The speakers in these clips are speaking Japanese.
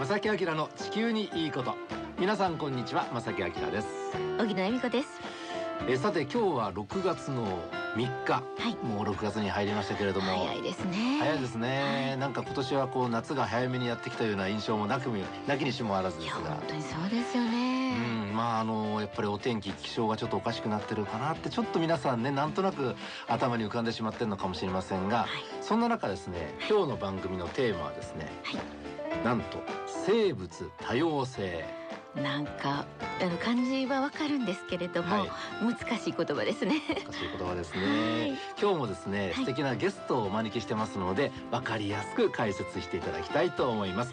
正木明の地球にいいこと。皆さんこんにちは正木明です。荻野恵美子です。えさて今日は6月の3日、はい。もう6月に入りましたけれども。早いですね。早いですね、はい。なんか今年はこう夏が早めにやってきたような印象もなくみなきにしもあらずですが。本当にそうですよね、うん、まああのやっぱりお天気気象がちょっとおかしくなってるかなってちょっと皆さんねなんとなく頭に浮かんでしまってるのかもしれませんがはい。そんな中ですね今日の番組のテーマはですね、はいなんと生物多様性。なんかあの漢字はわかるんですけれども、はい。難しい言葉ですね。難しい言葉ですね、はい。今日もですね、はい。素敵なゲストをお招きしてますので分かりやすく解説していただきたいと思います。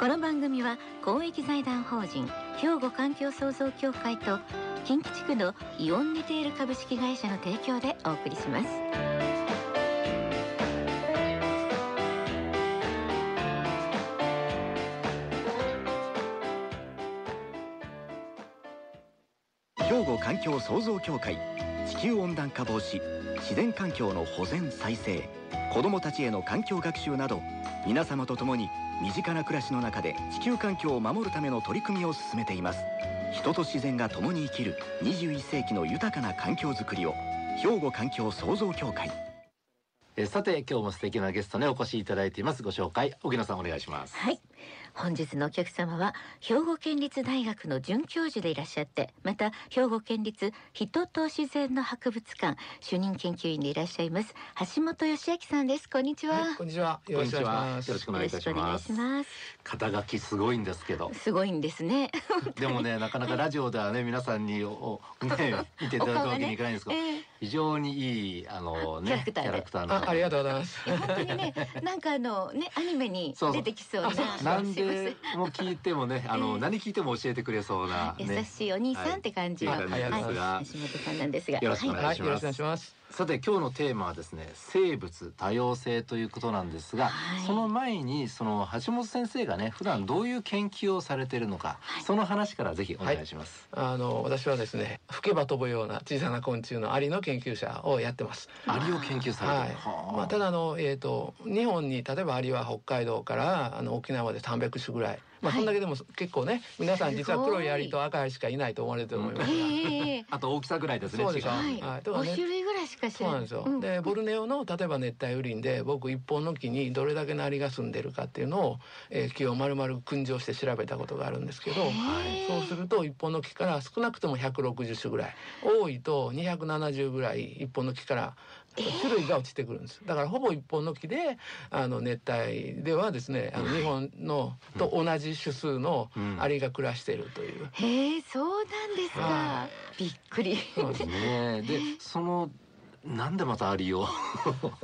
この番組は公益財団法人兵庫環境創造協会と近畿地区のイオンリテール株式会社の提供でお送りします環境創造協会地球温暖化防止自然環境の保全再生子どもたちへの環境学習など皆様と共に身近な暮らしの中で地球環境を守るための取り組みを進めています。人と自然が共に生きる21世紀の豊かな環境づくりを兵庫環境創造協会。えさて今日も素敵なゲストにお越しいただいています。ご紹介荻野さんお願いします。はい本日のお客様は兵庫県立大学の准教授でいらっしゃってまた兵庫県立人と自然の博物館主任研究員でいらっしゃいます橋本義明さんです。こんにちは、はい、こんにちは。よろしくお願いします。肩書きすごいんですけど。ますすごいんですねでもね なかなかラジオではね皆さんにおおね 見ていただくわけにいかないんですけど、ええ非常にいいあのねキャラクターで。の。あ、ありがとうございます。本当にねなんかあのねアニメに出てきそうななんすいません。でも聞いてもねあの、ええ何聞いても教えてくれそうな、ね、優しいお兄さんって感じの、はいありがとうございます橋本さんなんですが。よろしくお願いしますさて今日のテーマはですね生物多様性ということなんですが、はいその前にその橋本先生がね普段どういう研究をされているのか、はいその話からぜひお願いします、あの、私はですね、吹けば飛ぶような小さな昆虫のアリの研究者をやってます。アリを研究されはいてる、は。まあ、ただあの、えっ、と、日本に例えばアリは北海道からあの沖縄まで300種ぐらい。まあ、はいそんだけでも結構ね、皆さん実は黒い。アリと赤いしかいないと思われてると思いますあと大きさぐらいですねそうではい、はい。だからね。5種類ぐらいしかそうなんですよ。うん。でボルネオの例えば熱帯雨林で僕一本の木にどれだけのアリが住んでるかっていうのを、えー木を丸々訓示をして調べたことがあるんですけど、そうすると一本の木から少なくとも160種ぐらい。多いと270ぐらい一本の木から種類が落ちてくるんです。だからほぼ一本の木であの熱帯ではですねあの日本のと同じ種数のアリが暮らしているという。へえそうなんですか、はびっくり。そうですね。で そのなんでまたアリを？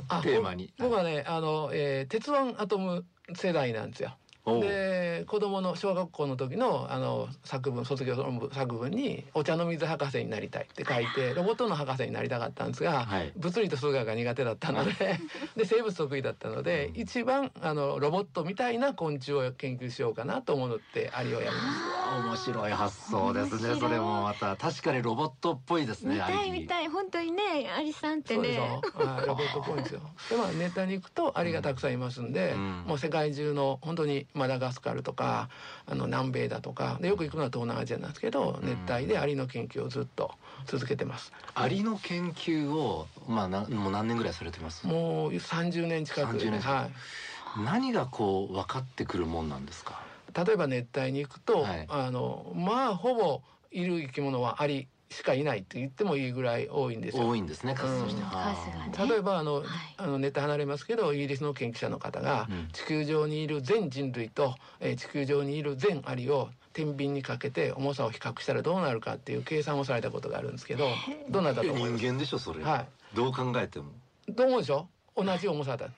あ テーマに。僕僕はねあの、えー鉄腕アトム世代なんですよ。で子供の小学校の時のあの作文卒業論文作文に「お茶の水博士になりたい」って書いてロボットの博士になりたかったんですが、はい。物理と数学が苦手だったので で生物得意だったので一番あのロボットみたいな昆虫を研究しようかなと思ってアリをやりました。面白い発想ですね。それもまた確かにロボットっぽいですね見たい見いたい。本当にねアリさんってそうでしねロボットっぽいんですよ。でまあ熱帯に行くとアリがたくさんいますんで、うん。もう世界中の本当にマダガスカルとかあの南米だとかでよく行くのは東南アジアなんですけど、うん。熱帯でアリの研究をずっと続けてます。アリの研究をまあなもう何年ぐらいされてます？もう30年近く。30年近く。は何がこう分かってくるもんなんですか？い、例えば熱帯に行くと、はい。あのまあほぼいる生き物はアリしかいないって言ってもいいぐらい多いんですよ。多いんですね数として。うん。は数がね。例えばあの、はい。あのネタ離れますけどイギリスの研究者の方が、うん。地球上にいる全人類と、えー地球上にいる全アリを天秤にかけて重さを比較したらどうなるかっていう計算をされたことがあるんですけどどうなったと思います？人間でしょそれ、はどう考えても。どう思うでしょ？同じ重さだ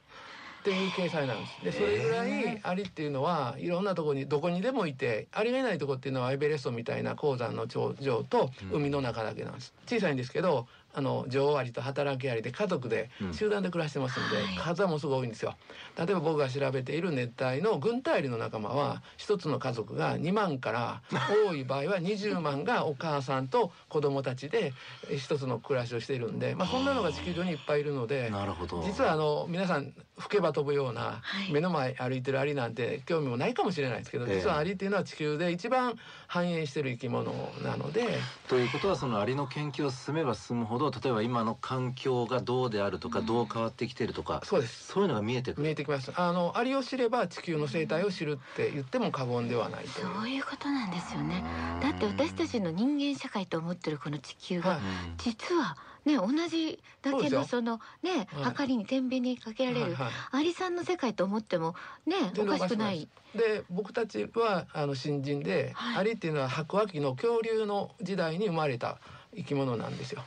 っていうなんですでそれぐらいアリっていうのはいろんなところにどこにでもいてアリがいないとこっていうのはエベレストみたいな鉱山の頂上とうん海の中だけなんです。小さいんですけどあの女王アリと働きアリで家族でうん。集団で暮らしてますんで、はい。数はものすごい多いんですよ。例えば僕が調べている熱帯の軍隊アリの仲間は一つの家族が2万から多い場合は20万がお母さんと子供たちでえ一つの暮らしをしているんで、まあ、そんなのが地球上にいっぱいいるので。なるほど。実はあの皆さん吹けば飛ぶようなはい。目の前歩いてるアリなんて興味もないかもしれないですけどええ。実はアリっていうのは地球で一番繁栄してる生き物なのでということはそのアリの研究を進めば進むほど例えば今の環境がどうであるとか、どう変わってきているとかそうです。そういうのが見えてくる。見えてきます。あのアリを知れば地球の生態を知るって言っても過言ではないという。そういうことなんですよね。だって私たちの人間社会と思ってるこの地球が、はい。実はね同じだけのそのねはかりに天秤にかけられる、はいはい。アリさんの世界と思ってもねおかしくない。で僕たちはあの新人で、はい。アリっていうのは白亜紀の恐竜の時代に生まれた生き物なんですよ。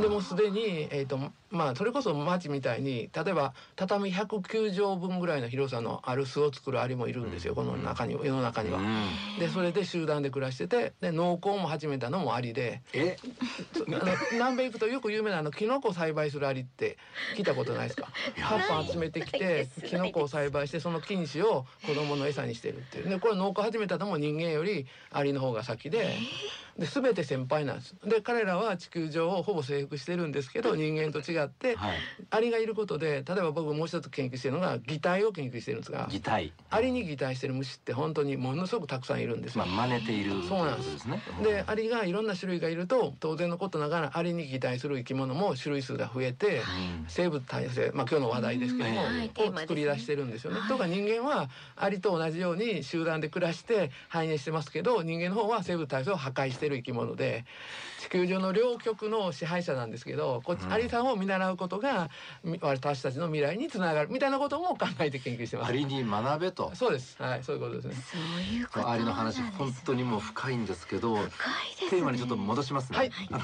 でもうすでに、えーとまあ、それこそ町みたいに例えば畳109畳分ぐらいの広さのある巣を作るアリもいるんですよ。この中に世の中には。うん。でそれで集団で暮らしててで農耕も始めたのもアリで。え？そあの南米行くとよく有名なあのキノコを栽培するアリって聞いたことないですか？葉っぱ集めてきてキノコを栽培してその菌糸を子供の餌にしてるっていう。でこれ農耕始めたのも人間よりアリの方が先でで全て先輩なんです。で彼らは地球上をほぼ征服してるんですけど人間と違ってはい。アリがいることで例えば僕もう一つ研究してるのが擬態を研究してるんですが擬態。アリに擬態してる虫って本当にものすごくたくさんいるんですよ。まあ真似ているそうなんです。ね。でアリがいろんな種類がいると当然のことながらアリに擬態する生き物も種類数が増えて、うん生物多様性、まあ、今日の話題ですけども、うん。はい。を作り出してるんですよね。とか人間はアリと同じように集団で暮らして繁栄してますけど人間の方は生物多様性を破壊してる生き物で地球上の両極の支配者なんですけどこっち、うん。アリさんを見習うことがみ私たちの未来につながるみたいなことも考えて研究してます。アリに学べと。そうです。はいそういうことですね。そういうことアリのなんです話本当にもう深いんですけど深いですね。テーマにちょっと戻しますね、はい。あの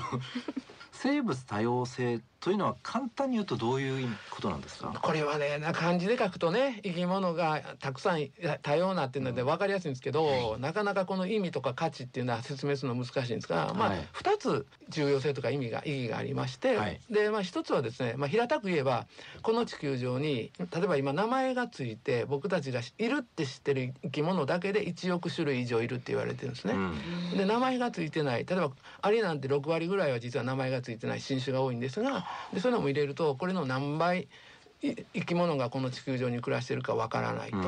生物多様性というのは簡単に言うとどういうことなんですか？これはねな漢字で書くとね生き物がたくさんい多様なっていうので分かりやすいんですけど、なかなかこの意味とか価値っていうのは説明するの難しいんですが、まあはい2つ重要性とか意味が意義がありまして、はい。でまあ1つはですね、まあ、平たく言えばこの地球上に例えば今名前がついて僕たちがいるって知ってる生き物だけで1億種類以上いるって言われてるんですね。うん。で名前がついてない。例えばアリなんて6割ぐらいは実は名前がついてない新種が多いんですがでそういうのも入れるとこれの何倍生き物がこの地球上に暮らしてるかわからないと。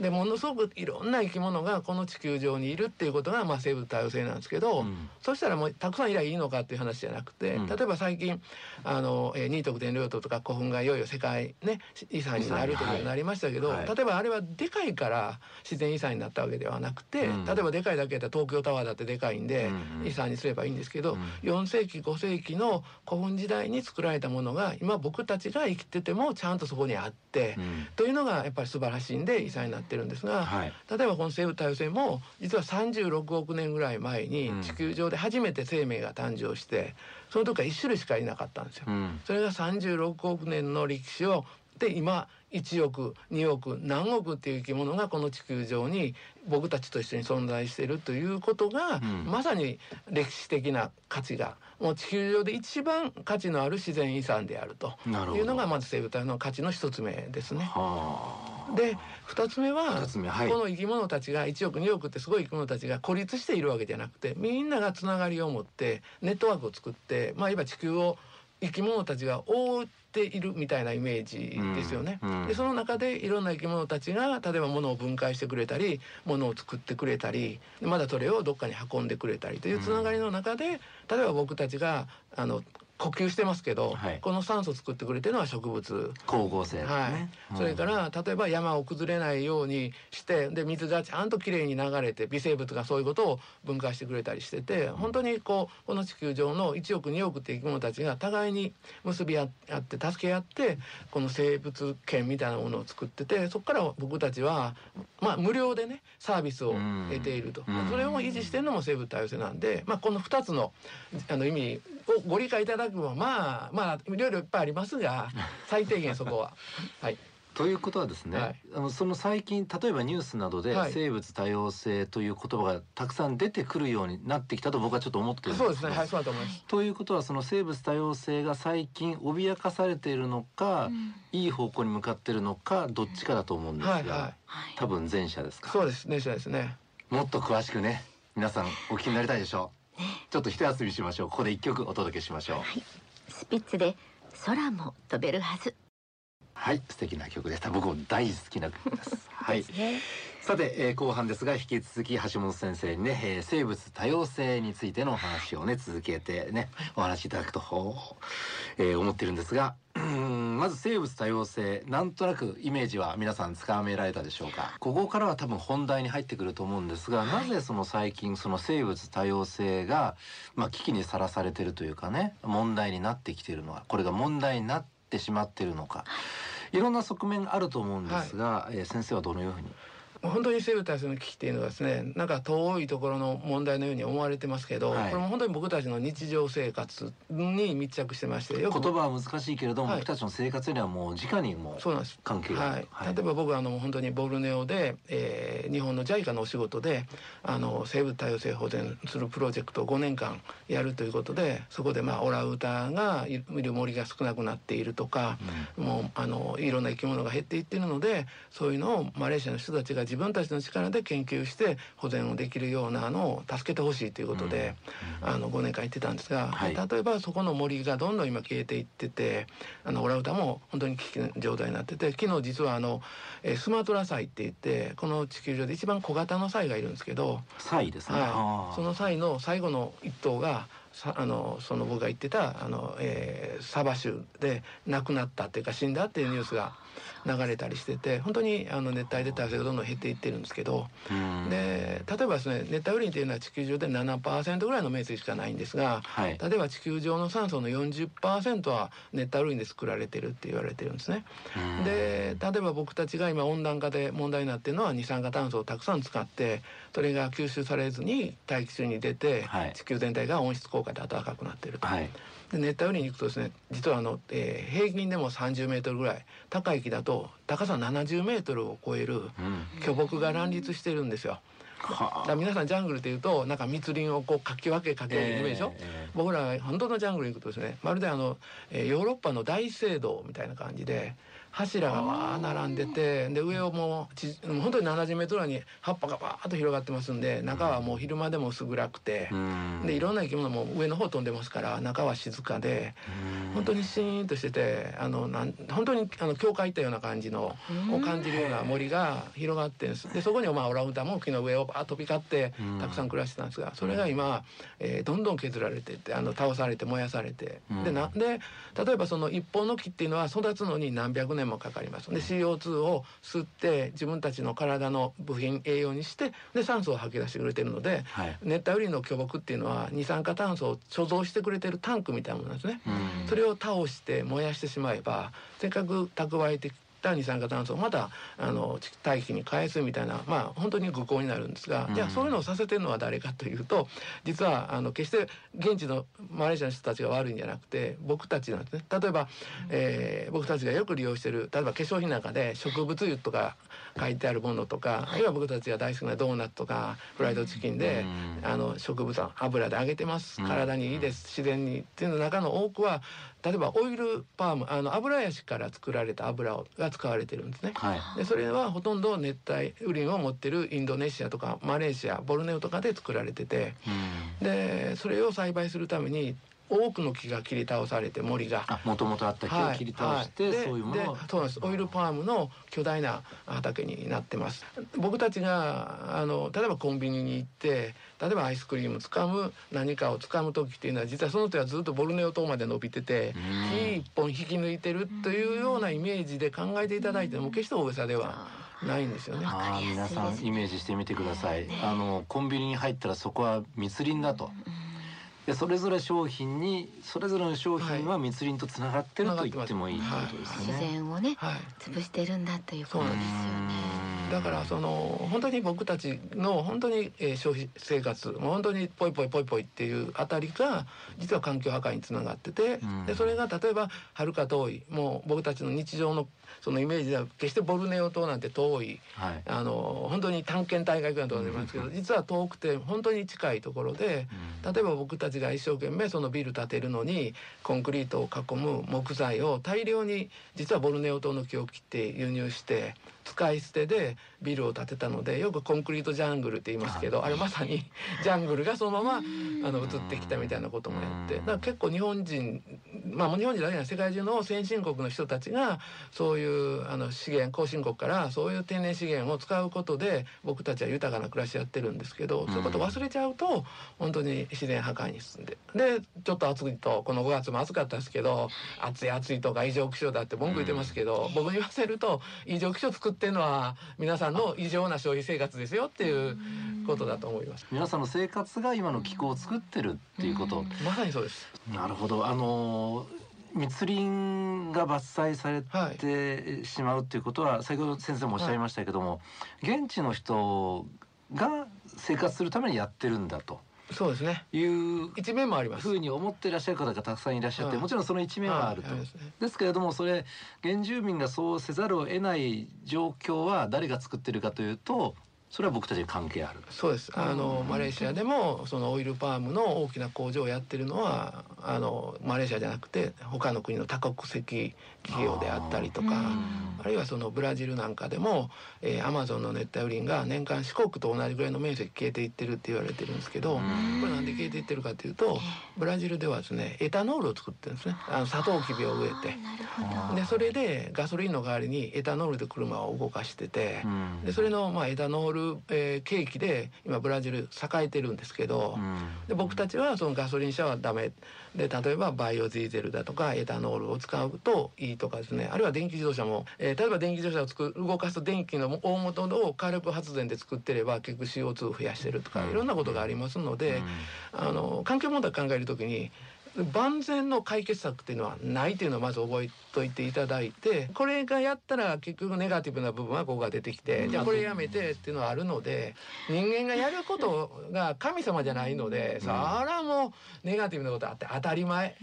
うんでものすごくいろんな生き物がこの地球上にいるっていうことが、まあ、生物多様性なんですけど、うん。そしたらもうたくさんいりゃいいのかっていう話じゃなくて、うん。例えば最近あの、えー、ニートク伝領島とか古墳がいよいよ世界、ね、遺産になるということになりましたけど、はい例えばあれはでかいから自然遺産になったわけではなくて、うん。例えばでかいだけだったら東京タワーだってでかいんで、遺産にすればいいんですけど、うん。4世紀5世紀の古墳時代に作られたものが今僕たちが生きててもちゃんとそこにあって。うん。というのがやっぱり素晴らしいんで遺産になってるんですが、はい。例えばこの生物多様性も実は36億年ぐらい前にうん。地球上で初めて生命が誕生してその時は1種類しかいなかったんですよ。うん。それが36億年の歴史をで今1億2億何億っていう生き物がこの地球上に僕たちと一緒に存在しているということが、うん。まさに歴史的な価値がもう地球上で一番価値のある自然遺産であるというのがまず生物多様の価値の一つ目ですね。はあで2つ目は二つ目はいこの生き物たちが1億2億ってすごい生き物たちが孤立しているわけじゃなくてみんながつながりを持ってネットワークを作ってまあいわば地球を生き物たちが覆っているみたいなイメージですよね。うんうんでその中でいろんな生き物たちが例えば物を分解してくれたり物を作ってくれたりでまだそれをどっかに運んでくれたりというつながりの中で、例えば僕たちがあの呼吸してますけど、はい。この酸素を作ってくれてるのは植物。光合成ですね、はい、それから例えば山を崩れないようにしてで水がちゃんときれいに流れて微生物がそういうことを分解してくれたりしてて本当にこうこの地球上の1億2億って生き物たちが互いに結び合って助け合ってこの生物圏みたいなものを作っててそこから僕たちは、まあ、無料でねサービスを得ていると、うん。それを維持してるのも生物多様性なんで、まあ、この2つのあの意味をご理解いただくのはまあまあいろいろいっぱいありますが 最低限そこは。はい。ということはですね、はい。あのその最近例えばニュースなどではい。生物多様性という言葉がたくさん出てくるようになってきたと僕はちょっと思ってるんそうですね。はいそうだと思います。ということはその生物多様性が最近脅かされているのか、うん。いい方向に向かっているのかどっちかだと思うんですが、はいははい。多分前者ですか。そうです。ねそうですね。もっと詳しくね皆さんお聞きになりたいでしょうちょっと一休みしましょう。ここで一曲お届けしましょう。はい。スピッツで空も飛べるはず。はい。素敵な曲でした。僕も大好きな曲です。はい。さて、えー後半ですが引き続き橋本先生にね、えー生物多様性についてのお話をね続けてねお話しいただくと、えー思ってるんですがうーんまず生物多様性なんとなくイメージは皆さんつかめられたでしょうか？ここからは多分本題に入ってくると思うんですが、なぜその最近その生物多様性が、まあ、危機にさらされてるというかね問題になってきているのはこれが問題になってしまっているのか。い。ろんな側面あると思うんですが、えー先生はどのように？本当に生物多様性の危機っていうのはですねなんか遠いところの問題のように思われてますけど、はい。これも本当に僕たちの日常生活に密着してましてよく言葉は難しいけれども、はい。僕たちの生活にはもう直にもうそうなんです。関係が。あはい。る、はい。例えば僕はあの本当にボルネオで、えー日本の JICA のお仕事であの生物多様性保全するプロジェクトを5年間やるということでそこでまあオランウータンがいる森が少なくなっているとか、もうあのいろんな生き物が減っていっているのでそういうのをマレーシアの人たちが自分たちの力で研究して保全をできるようなのを助けてほしいということで、あの5年間言ってたんですが、はい。例えばそこの森がどんどん今消えていっててあのオランウータンも本当に危機の状態になってて昨日実はあの、えースマトラサイって言ってこの地球上で一番小型のサイがいるんですけど、サイですね、はい。そのサイの最後の一頭がさあのその僕が言ってたあの、えーサバ州で亡くなったっていうか死んだっていうニュースが流れたりしてて本当にあの熱帯で多様性がどんどん減っていってるんですけど、うん。で例えばですね熱帯雨林っていうのは地球上で7%ぐらいの面積しかないんですがはい。例えば地球上の酸素の40%は熱帯雨林で作られてるって言われてるんですね。うん。で例えば僕たちが今温暖化で問題になってるのは二酸化炭素をたくさん使ってそれが吸収されずに大気中に出て、はい。地球全体が温室効果で暖かくなってると。はいで熱帯雨林に行くとですね実はあの、えー平均でも30メートルぐらい高い木だと高さ70メートルを超えるうん。巨木が乱立してるんですよ。はだ皆さんジャングルっていうとなんか密林をこうかき分けかけるイメージでしょ、え僕らが本当のジャングルに行くとですねまるであの、えーヨーロッパの大聖堂みたいな感じで柱がわー並んでてで上をもうち本当に70メートルに葉っぱがバーッと広がってますんで中はもう昼間でも薄暗くてでいろんな生き物も上の方飛んでますから中は静かでうん。本当にシーンとしててあのなん本当にあの教会行ったような感じのを感じるような森が広がってるんです。でそこにはまあオランウータンも木の上をバーッと飛び交ってうん。たくさん暮らしてたんですがそれが今、えーどんどん削られてってあの倒されて燃やされて、うん。でなで例えばその一本の木っていうのは育つのに何百年もかかります。で CO2 を吸って自分たちの体の部品栄養にしてで酸素を吐き出してくれてるのではい。熱帯雨林の巨木っていうのは二酸化炭素を貯蔵してくれてるタンクみたいなものなんですね。うん。それを倒して燃やしてしまえばせっかく蓄えてきた二酸化炭素をまたあの地大気に返すみたいなまあ本当に愚行になるんですが、うんじゃあそういうのをさせてるのは誰かというと実はあの決して現地のマレーシアの人たちが悪いんじゃなくて僕たちなんですね。例えば、えー僕たちがよく利用してる例えば化粧品なんかで植物油とか書いてあるものとか、あるいは僕たちが大好きなドーナツとかフライドチキンで、うん。あの植物油で揚げてます。うん。体にいいです、自然にっていうの中の多くは例えばオイルパームあの油ヤシから作られた油をが使われてるんですね。はい。でそれはほとんど熱帯雨林を持ってるインドネシアとかマレーシアボルネオとかで作られててうん。でそれを栽培するために多くの木が切り倒されて森が。あもともとあった木を切り倒して、はい。そういうものそうなんです。オイルパームの巨大な畑になってます。僕たちがあの例えばコンビニに行って例えばアイスクリーム掴む何かを掴む時っていうのは実はその手はずっとボルネオ島まで伸びててうん。木一本引き抜いてるというようなイメージで考えていただいても決して大げさではないんですよね。あー皆さんイメージしてみてください、ねあのコンビニに入ったらそこは密林だとでそれぞれ商品にそれぞれの商品は密林とつながってると言ってもいいってことですね。然をねはい。潰してるんだということですよね。だからその本当に僕たちの本当に、えー、消費生活もう本当にポイポイポイポイっていうあたりが実は環境破壊につながってて、でそれが例えばはるか遠いもう僕たちの日常のそのイメージでは決してボルネオ島なんて遠い、はい、あの本当に探検大会ぐらいのところでます。けど、実は遠くて本当に近いところで、例えば僕たちが一生懸命そのビル建てるのにコンクリートを囲む木材を大量に実はボルネオ島の木を切って輸入して使い捨てでビルを建てたのでよくコンクリートジャングルって言いますけどあれまさにジャングルがそのままあの移ってきたみたいなこともやってだから結構日本人まあ日本人だけじゃない世界中の先進国の人たちがそういうあの資源後進国からそういう天然資源を使うことで僕たちは豊かな暮らしやってるんですけどそういうこと忘れちゃうと本当に自然破壊に進んででちょっと暑いとこの5月も暑かったですけど暑い暑いとか異常気象だって文句言ってますけど僕に言わせると異常気象作ってるのは皆さんの異常な消費生活ですよっていうことだと思います。皆さんの生活が今の気候を作ってるっていうこと。まさにそうです。なるほど。あの密林が伐採されてしまうっていうことは、先ほど先生もおっしゃいましたけども、現地の人が生活するためにやってるんだと。そうですね。いう一面もあります。ふうに思っていらっしゃる方がたくさんいらっしゃって、もちろんその一面はあると。ですけれども、それ原住民がそうせざるを得ない状況は誰が作ってるかというと、それは僕たちに関係ある。そうです。あのマレーシアでもそのオイルパームの大きな工場をやってるのはあのマレーシアじゃなくて他の国の多国籍企業であったりとかあるいはそのブラジルなんかでも、えー、アマゾンの熱帯雨林が年間四国と同じぐらいの面積消えていってるって言われてるんですけどこれなんで消えていってるかというとブラジルではですねエタノールを作ってるんですね。あのサトウキビを植えて。でそれでガソリンの代わりにエタノールで車を動かしててでそれのまあエタノールえー、景気で今ブラジル栄えてるんですけど、うん、で僕たちはそのガソリン車はダメ。で例えばバイオディーゼルだとかエタノールを使うといいとかですね。あるいは電気自動車も、えー、例えば電気自動車を作る動かす電気の大元を火力発電で作ってれば結局 CO2 を増やしてるとかいろんなことがありますので、うん、あの環境問題考える時に万全の解決策っていうのはないというのをまず覚えといていただいてこれがやったら結局ネガティブな部分はここが出てきてじゃあこれやめてっていうのはあるので人間がやることが神様じゃないのでそれはもうネガティブなことあって当たり前。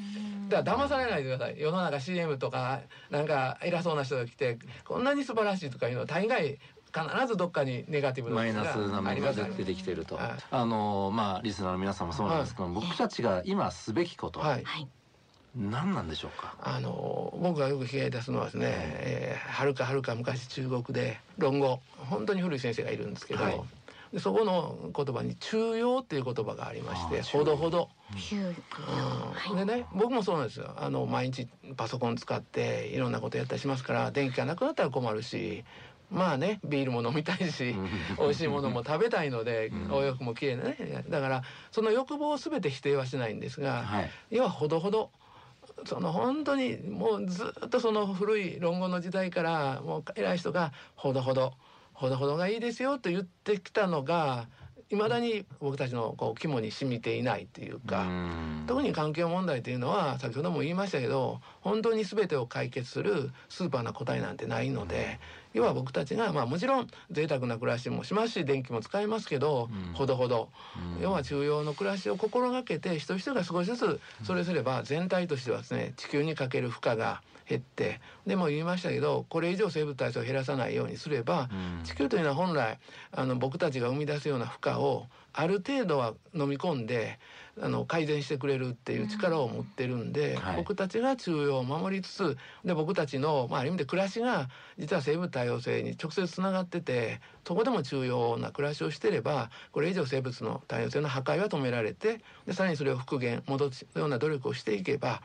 だから騙されないでください。世の中 CM とかなんか偉そうな人が来てこんなに素晴らしいとかいうのは大概必ずどっかにネガティブなマイナスな面が出てきてると、はい、あのまあリスナーの皆さんもそうなんですけど、はい、僕たちが今すべきこと、はい、何なんでしょうか？あの僕がよく被害出すのはですね、えー、はるかはるか昔中国で論語本当に古い先生がいるんですけど、はい。でそこの言葉に中庸っていう言葉がありましてほどほど。うん、でね僕もそうなんですよ。あの毎日パソコン使っていろんなことやったりしますから電気がなくなったら困るしまあねビールも飲みたいし美味しいものも食べたいので、お洋服も綺麗なねだからその欲望を全て否定はしないんですが、はい、要はほどほどその本当にもうずっとその古い論語の時代からもう偉い人がほどほどほどほどがいいですよと言ってきたのがいまだに僕たちのこう肝に染みていないというか特に環境問題というのは先ほども言いましたけど本当に全てを解決するスーパーな答えなんてないので要は僕たちがまあもちろん贅沢な暮らしもしますし電気も使いますけど、ほどほど、要は中央の暮らしを心がけて人々が少しずつそれすれば全体としてはですね地球にかける負荷が減ってでも言いましたけどこれ以上生物多様性を減らさないようにすれば、地球というのは本来あの僕たちが生み出すような負荷をある程度は飲み込んであの改善してくれるっていう力を持ってるんで、はい、僕たちが中央を守りつつで僕たちの、まあ、ある意味で暮らしが実は生物多様性に直接つながっててそこでも重要な暮らしをしてればこれ以上生物の多様性の破壊は止められてでさらにそれを復元戻すような努力をしていけば、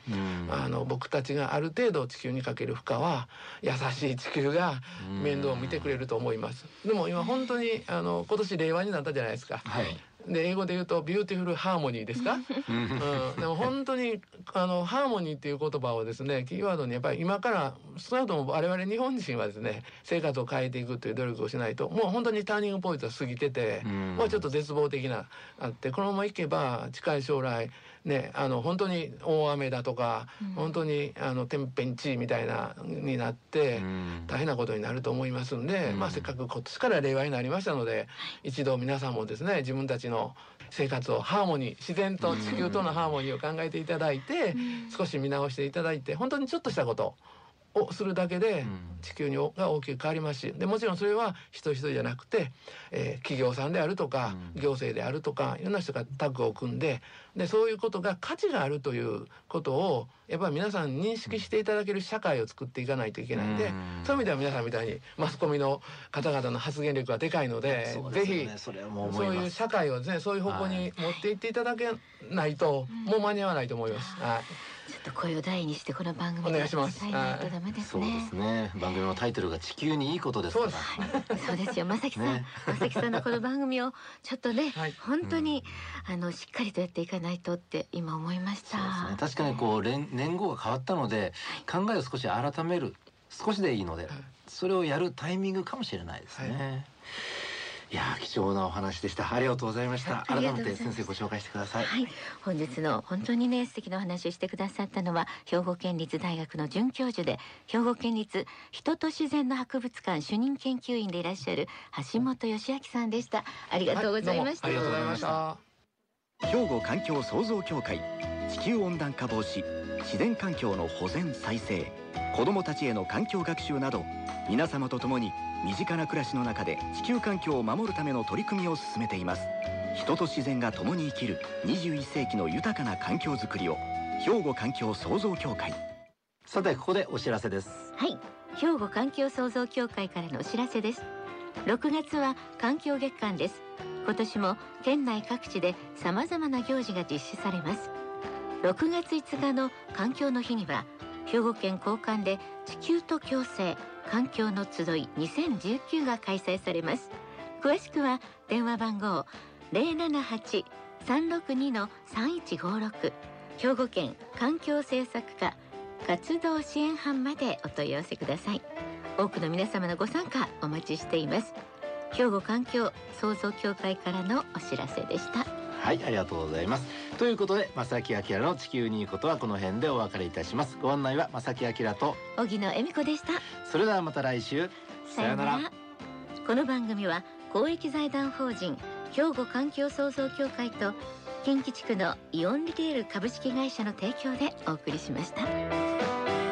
あの僕たちがある程度地球にかける負荷は優しい地球が面倒を見てくれると思います。でも今本当にあの今年令和になったじゃないですか。はいで英語で言うとビューティフルハーモニーですか、うん、でも本当にあのハーモニーっていう言葉をですねキーワードにやっぱり今から少なくとも我々日本人はですね生活を変えていくという努力をしないともう本当にターニングポイントは過ぎてて、うん、もうちょっと絶望的なあってこのままいけば近い将来ねあの本当に大雨だとか、うん。本当にあの天変地異みたいなになって。うん。大変なことになると思いますんで、うん。まあ、せっかく今年から令和になりましたので一度皆さんもですね自分たちの生活をハーモニー自然と地球とのハーモニーを考えていただいて、うん。少し見直していただいて本当にちょっとしたことをするだけでうん。地球におが大きく変わりますしでもちろんそれは人一人じゃなくて、えー企業さんであるとか、うん。行政であるとかいろんな人がタッグを組んででそういうことが価値があるということをやっぱり皆さん認識していただける社会を作っていかないといけないんで、うん。そういう意味では皆さんみたいにマスコミの方々の発言力がでかいのでそうですよぜひねそう思そういう社会をねそういう方向に持っていっていただけないと、もう間に合わないと思います。はいちょっと声を大にしてこの番組お願いします。伝えないとダメですそうでねすね。番組のタイトルが地球にいいことですから。そうそうですよ。正木さん、ね。正木さんのこの番組をちょっとね、はい。本当に、あのしっかりとやっていかないとって今思いました。そうですね。確かにこう連年号が変わったので考えを少し改める少しでいいのでそれをやるタイミングかもしれないですね、い、やー貴重なお話でした。ありがとうございました。ありが改めとうございます。て先生ご紹介してください、はい、本日の本当にね素敵なお話をしてくださったのは兵庫県立大学の准教授で兵庫県立人と自然の博物館主任研究員でいらっしゃる橋本義明さんでした。ありがとうございました、はどうもありがとうございました。兵庫環境創造協会地球温暖化防止自然環境の保全再生子どもたちへの環境学習など皆様と共に身近な暮らしの中で地球環境を守るための取り組みを進めています。人と自然が共に生きる21世紀の豊かな環境づくりを兵庫環境創造協会。さてここでお知らせです。はい。兵庫環境創造協会からのお知らせです。6月は環境月間です。今年も県内各地で様々な行事が実施されます6月5日の環境の日には兵庫県高官で地球と共生環境の集い2019が開催されます。詳しくは電話番号078-362の3156兵庫県環境政策課活動支援班までお問い合わせください。多くの皆様のご参加お待ちしています。兵庫環境創造協会からのお知らせでした。はいありがとうございます。ということで正木明の地球にいいことはこの辺でお別れいたします。ご案内は正木明と荻野恵美子でした。それではまた来週。さようなら。この番組は公益財団法人兵庫環境創造協会と近畿地区のイオンリテール株式会社の提供でお送りしました